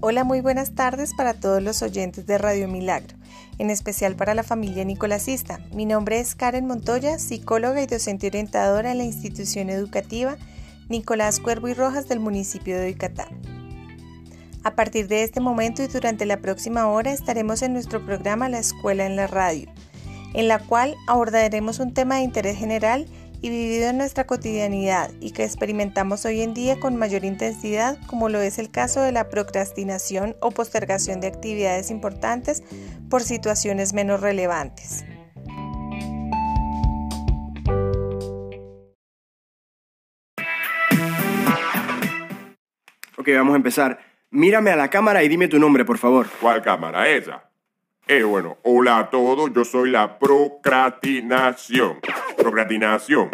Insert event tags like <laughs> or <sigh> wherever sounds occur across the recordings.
Hola, muy buenas tardes para todos los oyentes de Radio Milagro, en especial para la familia nicolasista. Mi nombre es Karen Montoya, psicóloga y docente orientadora en la institución educativa Nicolás Cuervo y Rojas del municipio de Yucatán. A partir de este momento y durante la próxima hora estaremos en nuestro programa La Escuela en la Radio, en la cual abordaremos un tema de interés general y vivido en nuestra cotidianidad y que experimentamos hoy en día con mayor intensidad, como lo es el caso de la procrastinación o postergación de actividades importantes por situaciones menos relevantes. Ok, vamos a empezar. Mírame a la cámara y dime tu nombre, por favor. ¿Cuál cámara? Esa. Eh, bueno, hola a todos, yo soy la procrastinación. Procrastinación.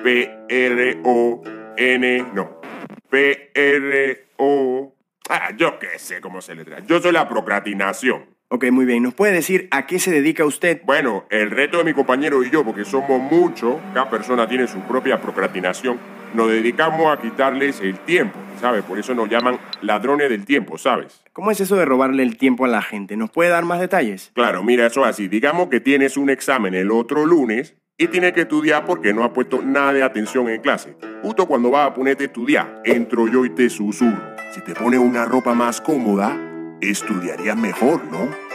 P-R-O-N, no. P-R-O... Ah, yo qué sé cómo se le trae. Yo soy la procrastinación. Ok, muy bien. ¿Nos puede decir a qué se dedica usted? Bueno, el reto de mi compañero y yo, porque somos muchos, cada persona tiene su propia procrastinación, nos dedicamos a quitarles el tiempo, ¿sabes? Por eso nos llaman ladrones del tiempo, ¿sabes? ¿Cómo es eso de robarle el tiempo a la gente? ¿Nos puede dar más detalles? Claro, mira, eso así. Digamos que tienes un examen el otro lunes y tienes que estudiar porque no has puesto nada de atención en clase. Justo cuando vas a ponerte a estudiar, entro yo y te susurro. Si te pones una ropa más cómoda, estudiarías mejor, ¿no?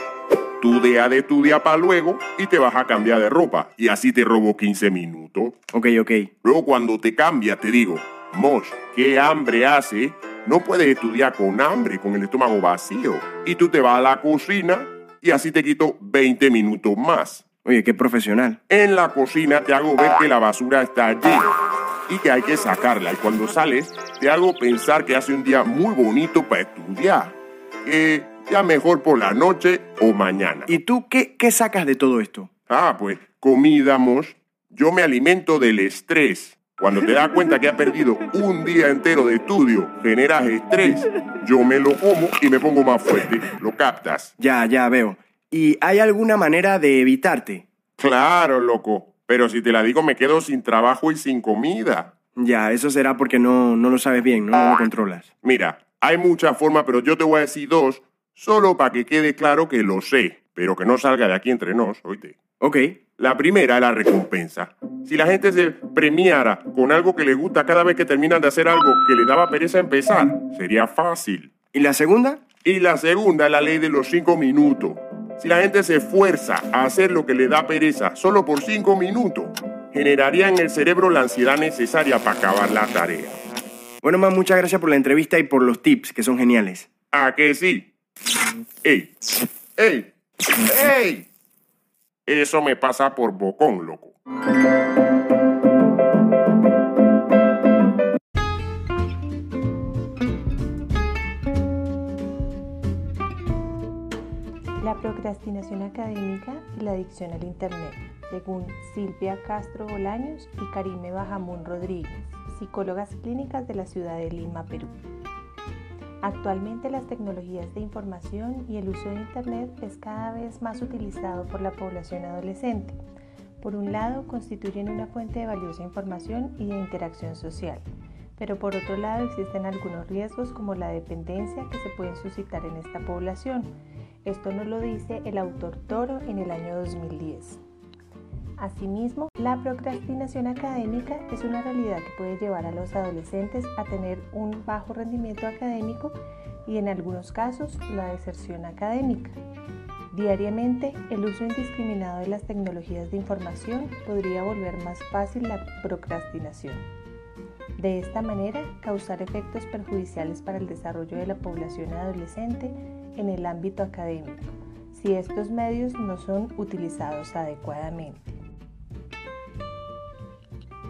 Tú deja de estudiar para luego y te vas a cambiar de ropa. Y así te robo 15 minutos. Ok, ok. Luego cuando te cambias te digo, Mosh, ¿qué hambre hace? No puedes estudiar con hambre, con el estómago vacío. Y tú te vas a la cocina y así te quito 20 minutos más. Oye, qué profesional. En la cocina te hago ver que la basura está allí y que hay que sacarla. Y cuando sales, te hago pensar que hace un día muy bonito para estudiar. Que ya mejor por la noche o mañana. ¿Y tú qué, qué sacas de todo esto? Ah, pues comida, Mosh. Yo me alimento del estrés. Cuando te das cuenta que has perdido un día entero de estudio, generas estrés, yo me lo como y me pongo más fuerte. ¿Lo captas? Ya, ya veo. ¿Y hay alguna manera de evitarte? Claro, loco. Pero si te la digo, me quedo sin trabajo y sin comida. Ya, eso será porque no, no lo sabes bien, ¿no? no lo controlas. Mira, hay muchas formas, pero yo te voy a decir dos, solo para que quede claro que lo sé, pero que no salga de aquí entre nos, oíste. Ok. La primera es la recompensa. Si la gente se premiara con algo que le gusta cada vez que terminan de hacer algo que le daba pereza empezar, sería fácil. ¿Y la segunda? Y la segunda es la ley de los cinco minutos. Si la gente se esfuerza a hacer lo que le da pereza solo por cinco minutos, generaría en el cerebro la ansiedad necesaria para acabar la tarea. Bueno, más muchas gracias por la entrevista y por los tips, que son geniales. ¿A que sí? ¡Ey! ¡Ey! ¡Ey! Eso me pasa por bocón, loco. La procrastinación académica y la adicción al Internet, según Silvia Castro Bolaños y Karime Bajamón Rodríguez, psicólogas clínicas de la ciudad de Lima, Perú. Actualmente las tecnologías de información y el uso de Internet es cada vez más utilizado por la población adolescente. Por un lado, constituyen una fuente de valiosa información y de interacción social, pero por otro lado existen algunos riesgos como la dependencia que se pueden suscitar en esta población. Esto nos lo dice el autor Toro en el año 2010. Asimismo, la procrastinación académica es una realidad que puede llevar a los adolescentes a tener un bajo rendimiento académico y en algunos casos la deserción académica. Diariamente, el uso indiscriminado de las tecnologías de información podría volver más fácil la procrastinación. De esta manera, causar efectos perjudiciales para el desarrollo de la población adolescente en el ámbito académico, si estos medios no son utilizados adecuadamente.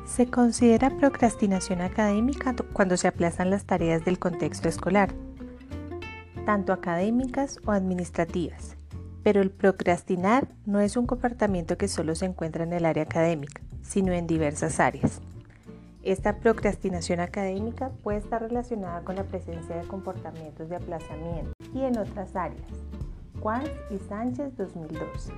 Se considera procrastinación académica cuando se aplazan las tareas del contexto escolar, tanto académicas o administrativas, pero el procrastinar no es un comportamiento que solo se encuentra en el área académica, sino en diversas áreas. Esta procrastinación académica puede estar relacionada con la presencia de comportamientos de aplazamiento y en otras áreas. Juan y Sánchez 2012.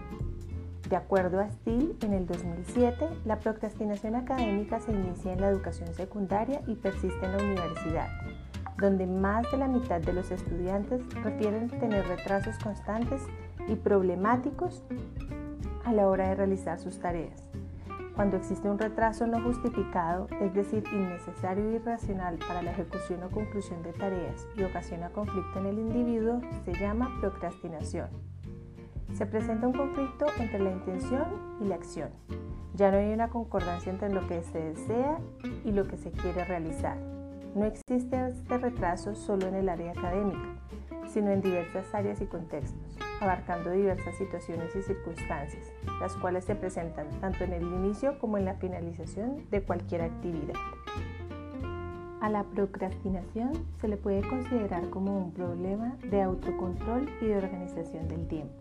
De acuerdo a Steele, en el 2007, la procrastinación académica se inicia en la educación secundaria y persiste en la universidad. donde más de la mitad de los estudiantes refieren tener retrasos constantes y problemáticos a la hora de realizar sus tareas. Cuando existe un retraso no justificado, es decir, innecesario y irracional para la ejecución o conclusión de tareas y ocasiona conflicto en el individuo, se llama procrastinación. Se presenta un conflicto entre la intención y la acción. Ya no hay una concordancia entre lo que se desea y lo que se quiere realizar. No existe este retraso solo en el área académica, sino en diversas áreas y contextos, abarcando diversas situaciones y circunstancias, las cuales se presentan tanto en el inicio como en la finalización de cualquier actividad. A la procrastinación se le puede considerar como un problema de autocontrol y de organización del tiempo.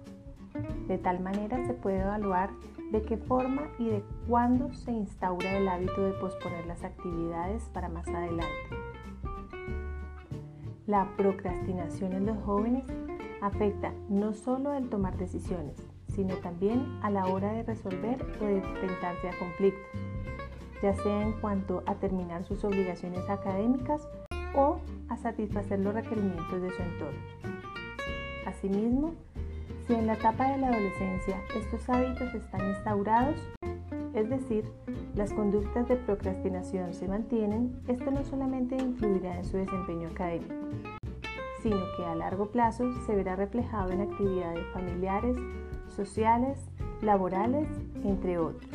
De tal manera se puede evaluar de qué forma y de cuándo se instaura el hábito de posponer las actividades para más adelante. La procrastinación en los jóvenes afecta no solo al tomar decisiones, sino también a la hora de resolver o de enfrentarse a conflictos, ya sea en cuanto a terminar sus obligaciones académicas o a satisfacer los requerimientos de su entorno. Asimismo, si en la etapa de la adolescencia estos hábitos están instaurados, es decir, las conductas de procrastinación se mantienen, esto no solamente influirá en su desempeño académico, sino que a largo plazo se verá reflejado en actividades familiares, sociales, laborales, entre otros.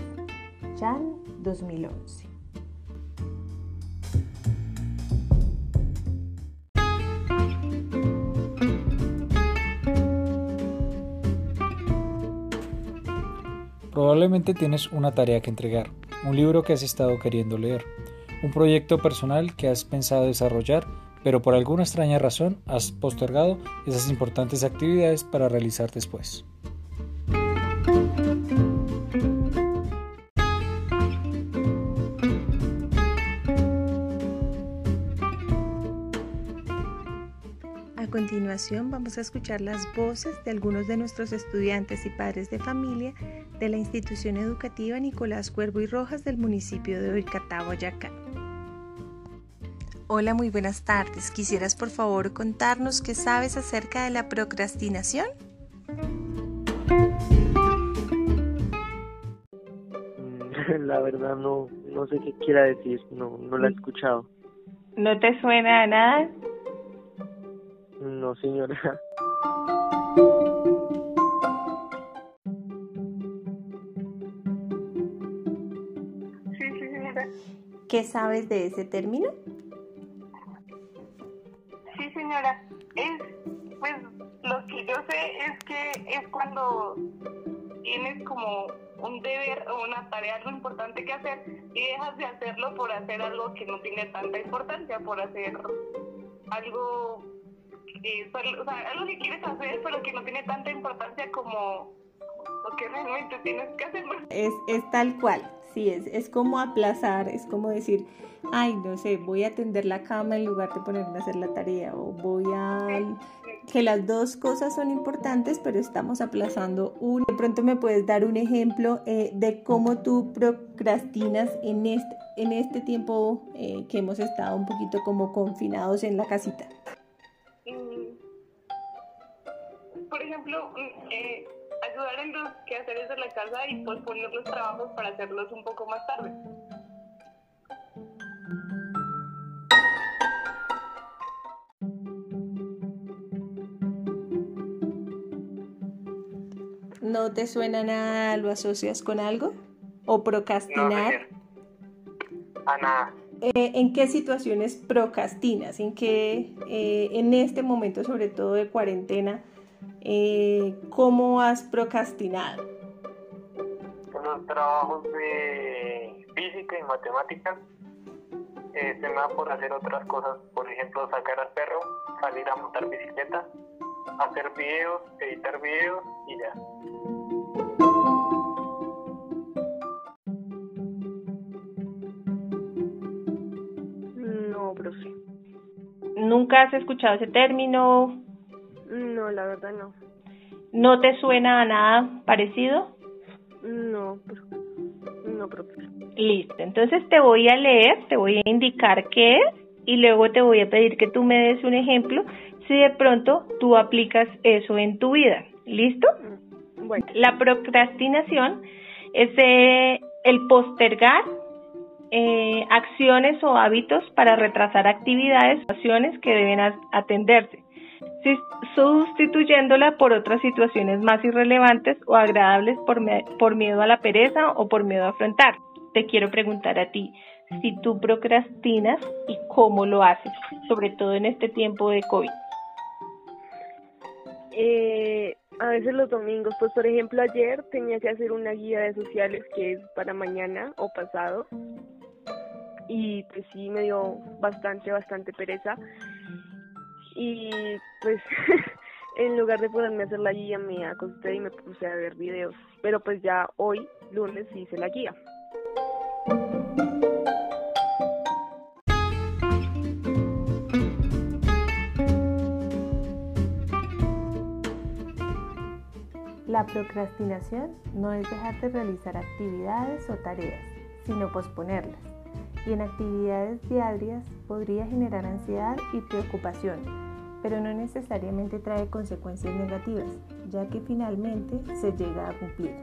Chan 2011. Probablemente tienes una tarea que entregar, un libro que has estado queriendo leer, un proyecto personal que has pensado desarrollar, pero por alguna extraña razón has postergado esas importantes actividades para realizar después. Continuación vamos a escuchar las voces de algunos de nuestros estudiantes y padres de familia de la institución educativa Nicolás Cuervo y Rojas del municipio de Oicatá, Boyacá. Hola, muy buenas tardes. ¿Quisieras por favor contarnos qué sabes acerca de la procrastinación? <laughs> La verdad no, no sé qué quiera decir, no, no la he escuchado. ¿No te suena a nada? No, señora. Sí, sí, señora. ¿Qué sabes de ese término? Sí, señora. Es, pues, lo que yo sé es que es cuando tienes como un deber o una tarea, algo importante que hacer y dejas de hacerlo por hacer algo que no tiene tanta importancia, por hacer algo, solo- o sea, algo que quieres hacer pero que no tiene tanta importancia como lo que realmente tienes que hacer. Es, es tal cual, sí, es, es como aplazar, es como decir, ay, no sé, voy a tender la cama en lugar de ponerme a hacer la tarea, o voy a... que las dos cosas son importantes, pero estamos aplazando una. De pronto me puedes dar un ejemplo eh, de cómo tú procrastinas en este, en este tiempo eh, que hemos estado un poquito como confinados en la casita. Ejemplo, eh, ayudar en los quehaceres de la casa y posponer los trabajos para hacerlos un poco más tarde. ¿No te suena nada? ¿Lo asocias con algo? ¿O procrastinar? A nada. Eh, ¿En qué situaciones procrastinas? ¿En qué, eh, en este momento, sobre todo de cuarentena, eh, cómo has procrastinado? En los trabajos de física y matemáticas eh, se me da por hacer otras cosas, por ejemplo sacar al perro, salir a montar bicicleta, hacer videos, editar videos y ya. No, profe. ¿Nunca has escuchado ese término? No, la verdad no. ¿No te suena a nada parecido? No, pro- no, profe. Listo, entonces te voy a leer, te voy a indicar qué es y luego te voy a pedir que tú me des un ejemplo si de pronto tú aplicas eso en tu vida. ¿Listo? Mm, Bueno, La procrastinación es eh, el postergar eh, acciones o hábitos para retrasar actividades o acciones que deben atenderse, sustituyéndola por otras situaciones más irrelevantes o agradables por, por miedo a la pereza o por miedo a afrontar. Te quiero preguntar a ti si tú procrastinas y cómo lo haces, sobre todo en este tiempo de COVID. eh, a veces los domingos, pues por ejemplo ayer tenía que hacer una guía de sociales que es para mañana o pasado y pues sí me dio bastante, bastante pereza y pues <laughs> en lugar de ponerme a hacer la guía me acosté y me puse a ver videos, pero pues ya hoy, lunes, hice la guía. La procrastinación no es dejar de realizar actividades o tareas, sino posponerlas. Y en actividades diarias podría generar ansiedad y preocupación, pero no necesariamente trae consecuencias negativas, ya que finalmente se llega a cumplir.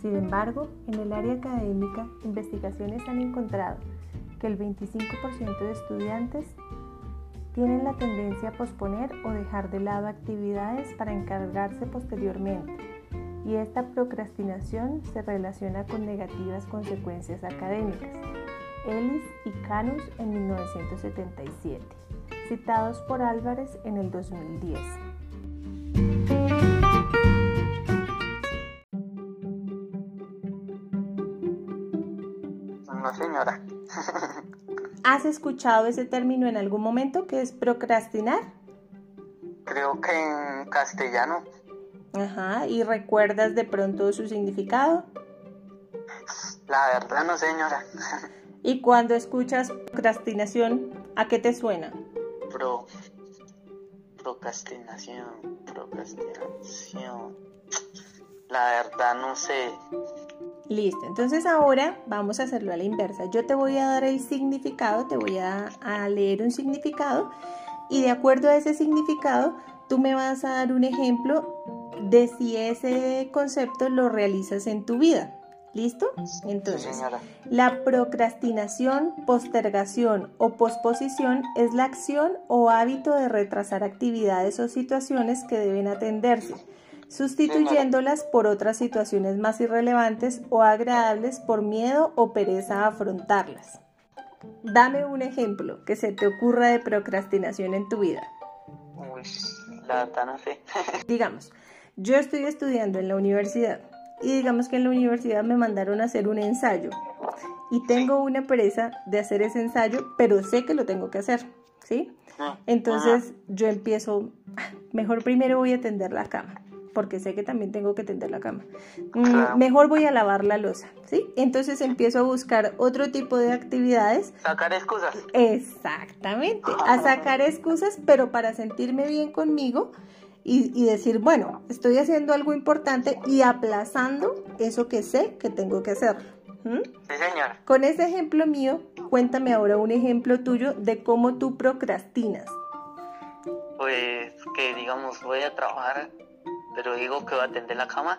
Sin embargo, en el área académica, investigaciones han encontrado que el 25% de estudiantes tienen la tendencia a posponer o dejar de lado actividades para encargarse posteriormente, y esta procrastinación se relaciona con negativas consecuencias académicas. Ellis y Canus en 1977, citados por Álvarez en el 2010. No, señora. ¿Has escuchado ese término en algún momento que es procrastinar? Creo que en castellano. Ajá, ¿y recuerdas de pronto su significado? La verdad no, señora. Y cuando escuchas procrastinación, ¿a qué te suena? Pro. Procrastinación. Procrastinación. La verdad no sé. Listo, entonces ahora vamos a hacerlo a la inversa. Yo te voy a dar el significado, te voy a, a leer un significado y de acuerdo a ese significado, tú me vas a dar un ejemplo de si ese concepto lo realizas en tu vida. ¿Listo? Entonces, la procrastinación, postergación o posposición es la acción o hábito de retrasar actividades o situaciones que deben atenderse, sustituyéndolas por otras situaciones más irrelevantes o agradables por miedo o pereza a afrontarlas. Dame un ejemplo que se te ocurra de procrastinación en tu vida. Uy, la verdad no sé. <laughs> Digamos, yo estoy estudiando en la universidad y digamos que en la universidad me mandaron a hacer un ensayo y tengo una pereza de hacer ese ensayo, pero sé que lo tengo que hacer, ¿sí? Entonces yo empiezo, "Ah, mejor primero voy a tender la cama, porque sé que también tengo que tender la cama. Mm, Claro. Mejor voy a lavar la losa, ¿sí? Entonces empiezo a buscar otro tipo de actividades Sacar excusas. Exactamente, a sacar excusas, pero para sentirme bien conmigo y, y decir, bueno, estoy haciendo algo importante y aplazando eso que sé que tengo que hacer. ¿Mm? Sí, señora. Con ese ejemplo mío, cuéntame ahora un ejemplo tuyo de cómo tú procrastinas. Pues que digamos voy a trabajar, pero digo que voy a tender la cama.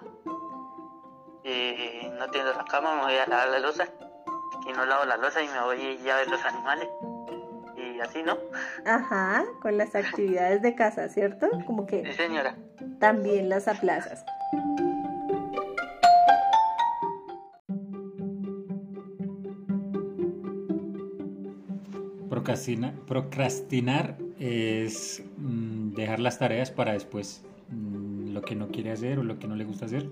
Y no tiendo la cama, me voy a lavar la losa. Y no lavo la losa y me voy ya a ver los animales. Y así, ¿no? Ajá, con las actividades de casa, ¿cierto? Como Sí, que señora. también las aplazas. Procrastina- procrastinar es mm, dejar las tareas para después. Mm, lo que no quiere hacer o lo que no le gusta hacer,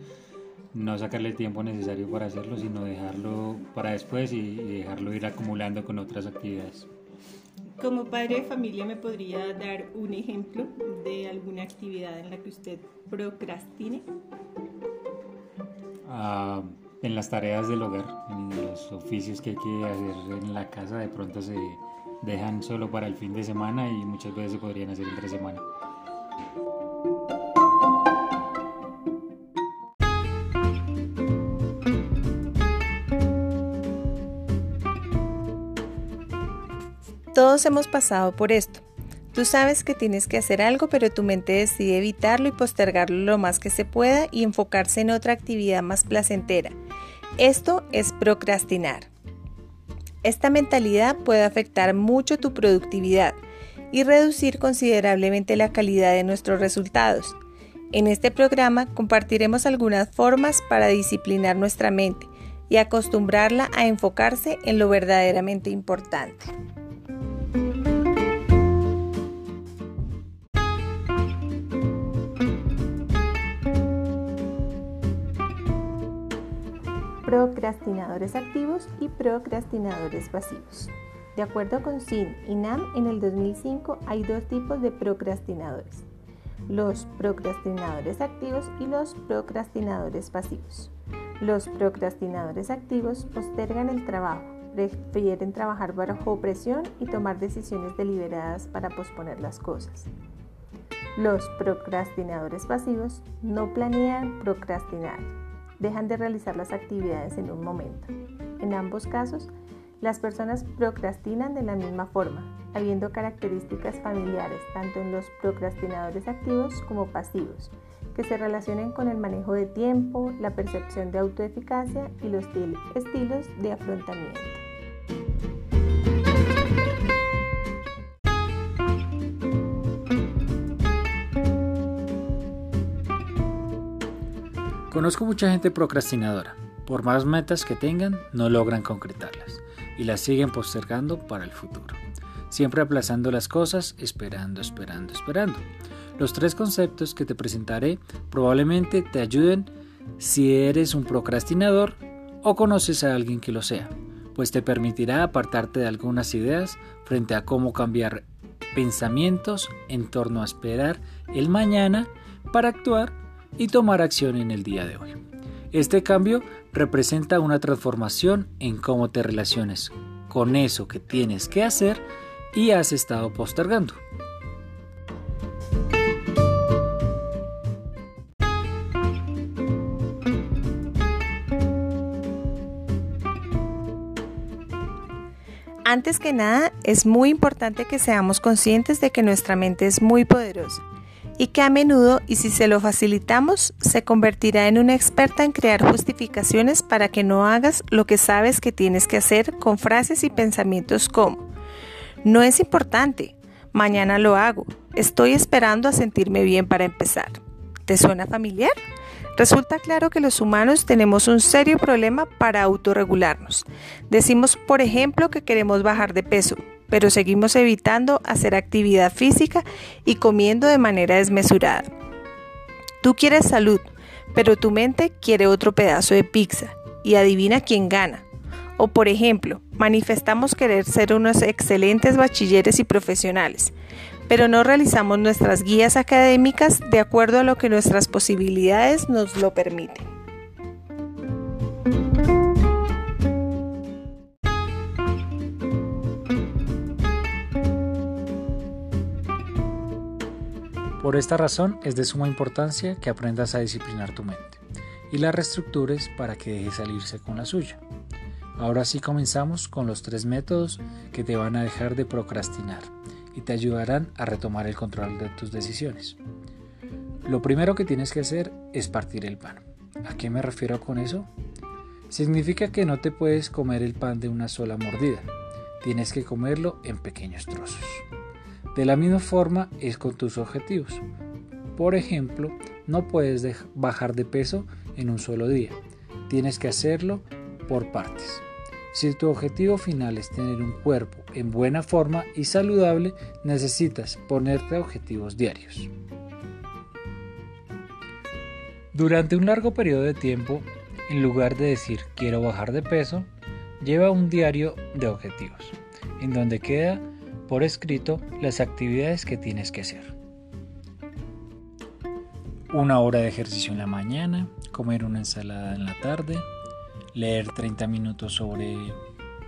no sacarle el tiempo necesario para hacerlo, sino dejarlo para después y, y dejarlo ir acumulando con otras actividades. Como padre de familia, ¿me podría dar un ejemplo de alguna actividad en la que usted procrastine? Ah, en las tareas del hogar, en los oficios que hay que hacer en la casa, de pronto se dejan solo para el fin de semana y muchas veces se podrían hacer entre semana. Todos hemos pasado por esto. Tú sabes que tienes que hacer algo, pero tu mente decide evitarlo y postergarlo lo más que se pueda y enfocarse en otra actividad más placentera. Esto es procrastinar. Esta mentalidad puede afectar mucho tu productividad y reducir considerablemente la calidad de nuestros resultados. En este programa compartiremos algunas formas para disciplinar nuestra mente y acostumbrarla a enfocarse en lo verdaderamente importante. Procrastinadores activos y procrastinadores pasivos. De acuerdo con SIN y NAM, en el 2005 hay dos tipos de procrastinadores, los procrastinadores activos y los procrastinadores pasivos. Los procrastinadores activos postergan el trabajo, prefieren trabajar bajo presión y tomar decisiones deliberadas para posponer las cosas. Los procrastinadores pasivos no planean procrastinar, dejan de realizar las actividades en un momento. En ambos casos, las personas procrastinan de la misma forma, habiendo características familiares tanto en los procrastinadores activos como pasivos, que se relacionen con el manejo de tiempo, la percepción de autoeficacia y los estilos de afrontamiento. Conozco mucha gente procrastinadora. Por más metas que tengan, no logran concretarlas y las siguen postergando para el futuro. Siempre aplazando las cosas, esperando, esperando, esperando. Los tres conceptos que te presentaré probablemente te ayuden si eres un procrastinador o conoces a alguien que lo sea, pues te permitirá apartarte de algunas ideas frente a cómo cambiar pensamientos en torno a esperar el mañana para actuar y tomar acción en el día de hoy. Este cambio representa una transformación en cómo te relaciones con eso que tienes que hacer y has estado postergando. Antes que nada, es muy importante que seamos conscientes de que nuestra mente es muy poderosa y que a menudo, y si se lo facilitamos, se convertirá en una experta en crear justificaciones para que no hagas lo que sabes que tienes que hacer con frases y pensamientos como, no es importante, mañana lo hago, estoy esperando a sentirme bien para empezar. ¿Te suena familiar? Resulta claro que los humanos tenemos un serio problema para autorregularnos. Decimos, por ejemplo, que queremos bajar de peso, pero seguimos evitando hacer actividad física y comiendo de manera desmesurada. Tú quieres salud, pero tu mente quiere otro pedazo de pizza y adivina quién gana. O por ejemplo, manifestamos querer ser unos excelentes bachilleres y profesionales, pero no realizamos nuestras guías académicas de acuerdo a lo que nuestras posibilidades nos lo permiten. Por esta razón es de suma importancia que aprendas a disciplinar tu mente y la reestructures para que deje salirse con la suya. Ahora sí comenzamos con los tres métodos que te van a dejar de procrastinar y te ayudarán a retomar el control de tus decisiones. Lo primero que tienes que hacer es partir el pan. ¿A qué me refiero con eso? Significa que no te puedes comer el pan de una sola mordida, tienes que comerlo en pequeños trozos. De la misma forma es con tus objetivos. Por ejemplo, no puedes bajar de peso en un solo día. Tienes que hacerlo por partes. Si tu objetivo final es tener un cuerpo en buena forma y saludable, necesitas ponerte objetivos diarios. Durante un largo periodo de tiempo, en lugar de decir quiero bajar de peso, lleva un diario de objetivos, en donde queda por escrito las actividades que tienes que hacer. Una hora de ejercicio en la mañana, comer una ensalada en la tarde, leer 30 minutos sobre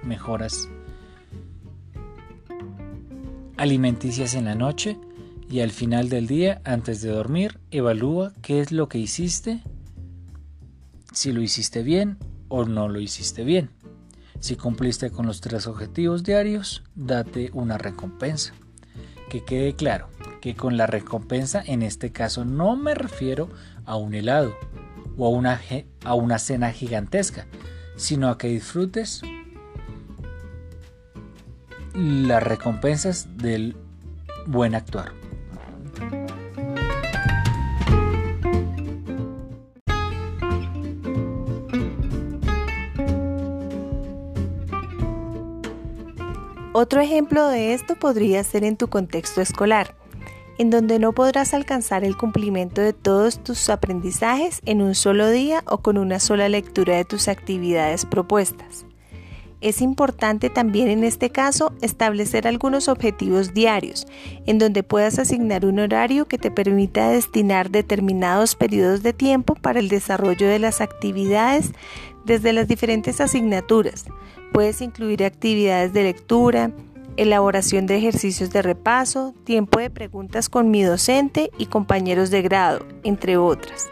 mejoras alimenticias en la noche y al final del día, antes de dormir, evalúa qué es lo que hiciste, si lo hiciste bien o no lo hiciste bien. Si cumpliste con los tres objetivos diarios, date una recompensa. Que quede claro que con la recompensa en este caso no me refiero a un helado o a una, a una cena gigantesca, sino a que disfrutes las recompensas del buen actuar. Otro ejemplo de esto podría ser en tu contexto escolar, en donde no podrás alcanzar el cumplimiento de todos tus aprendizajes en un solo día o con una sola lectura de tus actividades propuestas. Es importante también en este caso establecer algunos objetivos diarios, en donde puedas asignar un horario que te permita destinar determinados periodos de tiempo para el desarrollo de las actividades desde las diferentes asignaturas. Puedes incluir actividades de lectura, elaboración de ejercicios de repaso, tiempo de preguntas con mi docente y compañeros de grado, entre otras.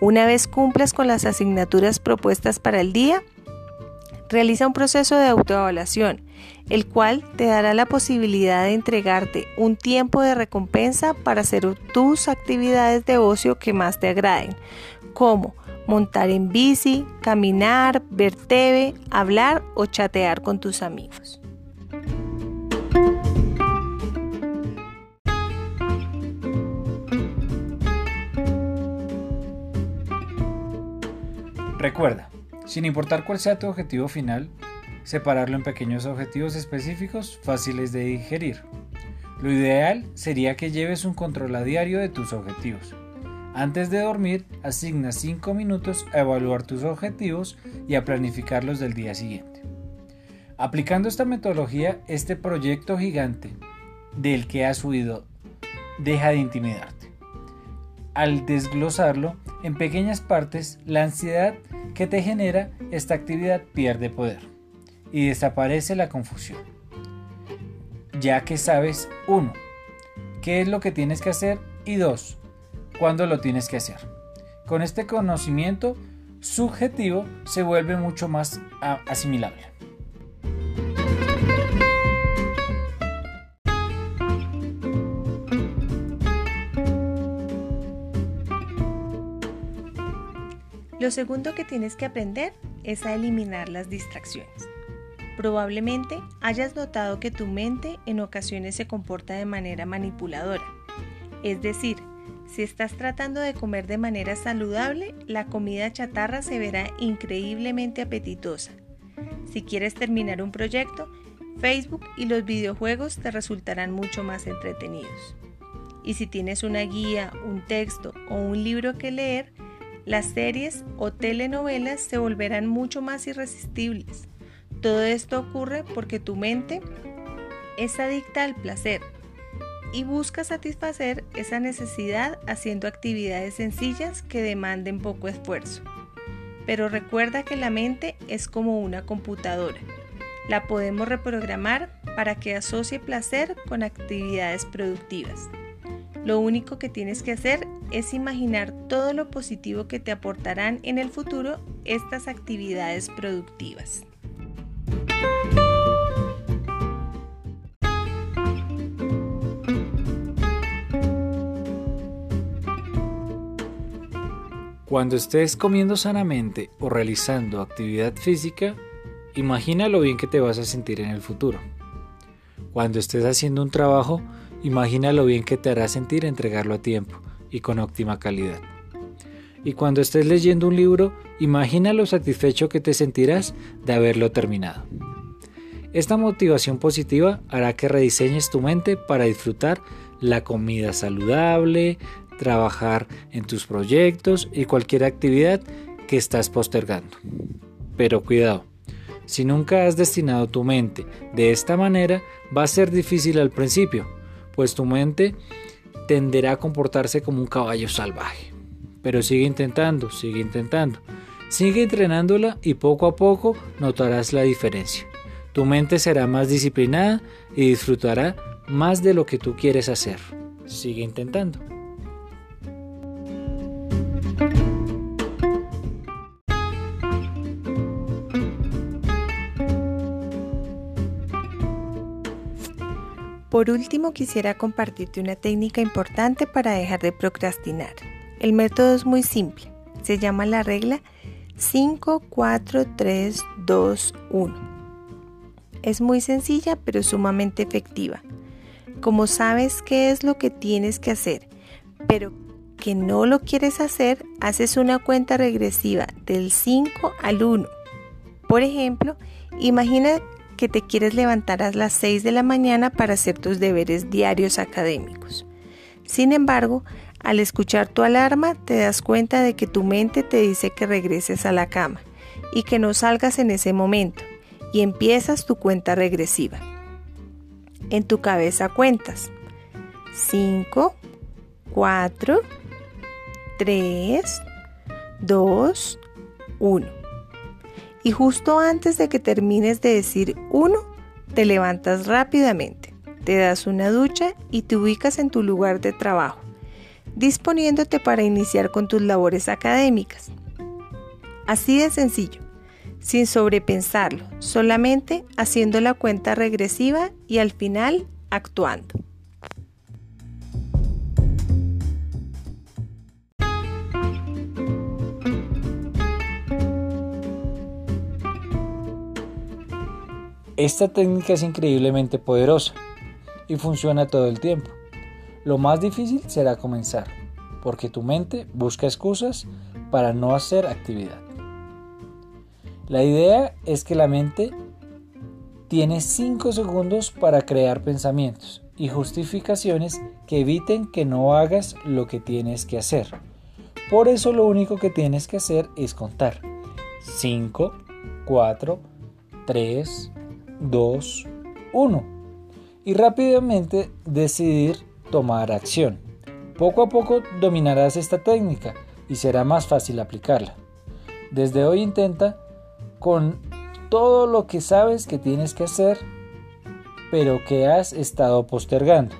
Una vez cumplas con las asignaturas propuestas para el día, Realiza un proceso de autoevaluación, el cual te dará la posibilidad de entregarte un tiempo de recompensa para hacer tus actividades de ocio que más te agraden, como montar en bici, caminar, ver TV, hablar o chatear con tus amigos. Recuerda, sin importar cuál sea tu objetivo final, separarlo en pequeños objetivos específicos fáciles de digerir. Lo ideal sería que lleves un control a diario de tus objetivos. Antes de dormir, asigna 5 minutos a evaluar tus objetivos y a planificarlos del día siguiente. Aplicando esta metodología, este proyecto gigante del que has huido deja de intimidarte. Al desglosarlo en pequeñas partes, la ansiedad que te genera esta actividad pierde poder y desaparece la confusión. Ya que sabes 1. qué es lo que tienes que hacer y 2 cuando lo tienes que hacer. Con este conocimiento subjetivo se vuelve mucho más asimilable. Lo segundo que tienes que aprender es a eliminar las distracciones. Probablemente hayas notado que tu mente en ocasiones se comporta de manera manipuladora, es decir, si estás tratando de comer de manera saludable, la comida chatarra se verá increíblemente apetitosa. Si quieres terminar un proyecto, Facebook y los videojuegos te resultarán mucho más entretenidos. Y si tienes una guía, un texto o un libro que leer, las series o telenovelas se volverán mucho más irresistibles. Todo esto ocurre porque tu mente es adicta al placer y busca satisfacer esa necesidad haciendo actividades sencillas que demanden poco esfuerzo. Pero recuerda que la mente es como una computadora. La podemos reprogramar para que asocie placer con actividades productivas. Lo único que tienes que hacer es imaginar todo lo positivo que te aportarán en el futuro estas actividades productivas. Cuando estés comiendo sanamente o realizando actividad física, imagina lo bien que te vas a sentir en el futuro. Cuando estés haciendo un trabajo, Imagina lo bien que te hará sentir entregarlo a tiempo y con óptima calidad. Y cuando estés leyendo un libro, imagina lo satisfecho que te sentirás de haberlo terminado. Esta motivación positiva hará que rediseñes tu mente para disfrutar la comida saludable, trabajar en tus proyectos y cualquier actividad que estás postergando. Pero cuidado, si nunca has destinado tu mente de esta manera, va a ser difícil al principio, pues tu mente tenderá a comportarse como un caballo salvaje. Pero sigue intentando, sigue intentando. Sigue entrenándola y poco a poco notarás la diferencia. Tu mente será más disciplinada y disfrutará más de lo que tú quieres hacer. Sigue intentando. Por último, quisiera compartirte una técnica importante para dejar de procrastinar. El método es muy simple. Se llama la regla 5, 4, 3, 2, 1. Es muy sencilla pero sumamente efectiva. Como sabes qué es lo que tienes que hacer, pero que no lo quieres hacer, haces una cuenta regresiva del 5 al 1. Por ejemplo, imagina que te quieres levantar a las 6 de la mañana para hacer tus deberes diarios académicos. Sin embargo, al escuchar tu alarma te das cuenta de que tu mente te dice que regreses a la cama y que no salgas en ese momento y empiezas tu cuenta regresiva. En tu cabeza cuentas 5, 4, 3, 2, 1. Y justo antes de que termines de decir 1, te levantas rápidamente, te das una ducha y te ubicas en tu lugar de trabajo, disponiéndote para iniciar con tus labores académicas. Así de sencillo, sin sobrepensarlo, solamente haciendo la cuenta regresiva y al final actuando. Esta técnica es increíblemente poderosa y funciona todo el tiempo. Lo más difícil será comenzar, porque tu mente busca excusas para no hacer actividad. La idea es que la mente tiene 5 segundos para crear pensamientos y justificaciones que eviten que no hagas lo que tienes que hacer. Por eso lo único que tienes que hacer es contar. 5, 4, 3, 2, 1. Y rápidamente decidir tomar acción. Poco a poco dominarás esta técnica y será más fácil aplicarla. Desde hoy intenta con todo lo que sabes que tienes que hacer, pero que has estado postergando.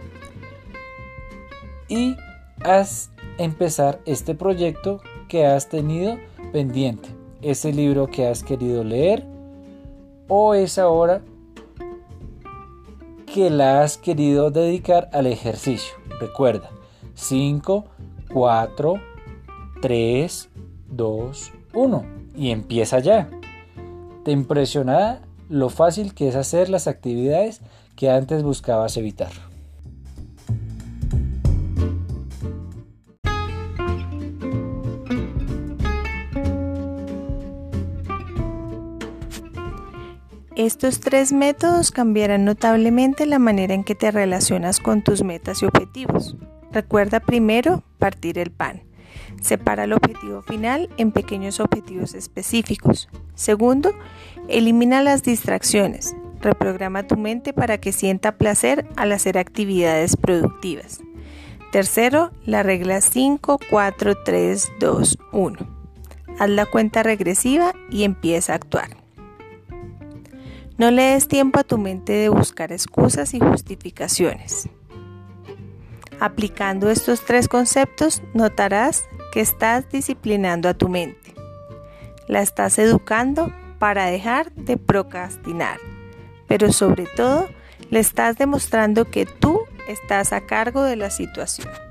Y haz empezar este proyecto que has tenido pendiente, ese libro que has querido leer o es ahora que la has querido dedicar al ejercicio. Recuerda, 5, 4, 3, 2, 1 y empieza ya. Te impresionará lo fácil que es hacer las actividades que antes buscabas evitar. Estos tres métodos cambiarán notablemente la manera en que te relacionas con tus metas y objetivos. Recuerda primero partir el pan. Separa el objetivo final en pequeños objetivos específicos. Segundo, elimina las distracciones. Reprograma tu mente para que sienta placer al hacer actividades productivas. Tercero, la regla 5, 4, 3, 2, 1. Haz la cuenta regresiva y empieza a actuar. No le des tiempo a tu mente de buscar excusas y justificaciones. Aplicando estos tres conceptos, notarás que estás disciplinando a tu mente. La estás educando para dejar de procrastinar, pero sobre todo le estás demostrando que tú estás a cargo de la situación.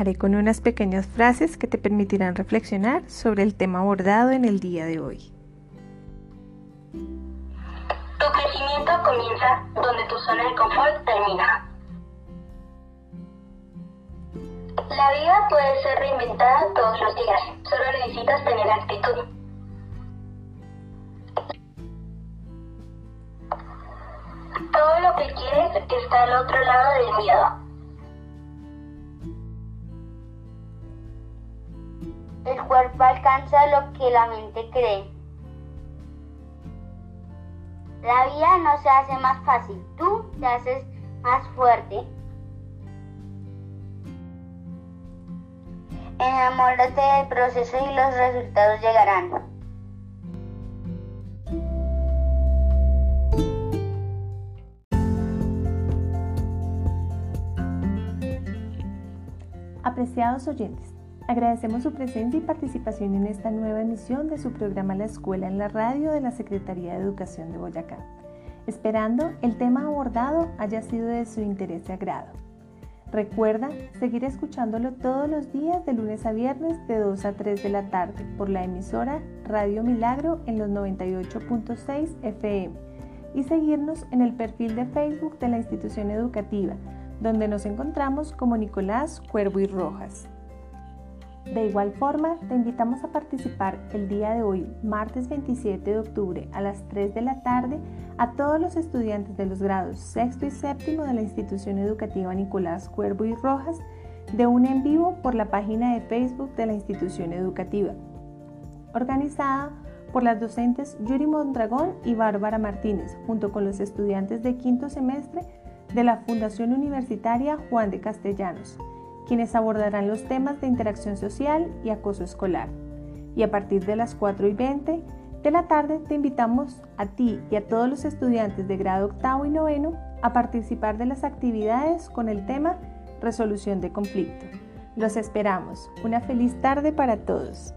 Dejaré con unas pequeñas frases que te permitirán reflexionar sobre el tema abordado en el día de hoy. Tu crecimiento comienza donde tu zona de confort termina. La vida puede ser reinventada todos los días, solo necesitas tener actitud. Todo lo que quieres está al otro lado del miedo. El cuerpo alcanza lo que la mente cree. La vida no se hace más fácil, tú te haces más fuerte. Enamórate del proceso y los resultados llegarán. Apreciados oyentes, agradecemos su presencia y participación en esta nueva emisión de su programa La Escuela en la Radio de la Secretaría de Educación de Boyacá, esperando el tema abordado haya sido de su interés y agrado. Recuerda seguir escuchándolo todos los días de lunes a viernes de 2 a 3 de la tarde por la emisora Radio Milagro en los 98.6 FM y seguirnos en el perfil de Facebook de la institución educativa, donde nos encontramos como Nicolás Cuervo y Rojas. De igual forma, te invitamos a participar el día de hoy, martes 27 de octubre, a las 3 de la tarde, a todos los estudiantes de los grados sexto y séptimo de la institución educativa Nicolás Cuervo y Rojas, de un en vivo por la página de Facebook de la institución educativa, organizada por las docentes Yuri Mondragón y Bárbara Martínez, junto con los estudiantes de quinto semestre de la Fundación Universitaria Juan de Castellanos quienes abordarán los temas de interacción social y acoso escolar. Y a partir de las 4 y 20 de la tarde te invitamos a ti y a todos los estudiantes de grado octavo y noveno a participar de las actividades con el tema resolución de conflicto. Los esperamos. Una feliz tarde para todos.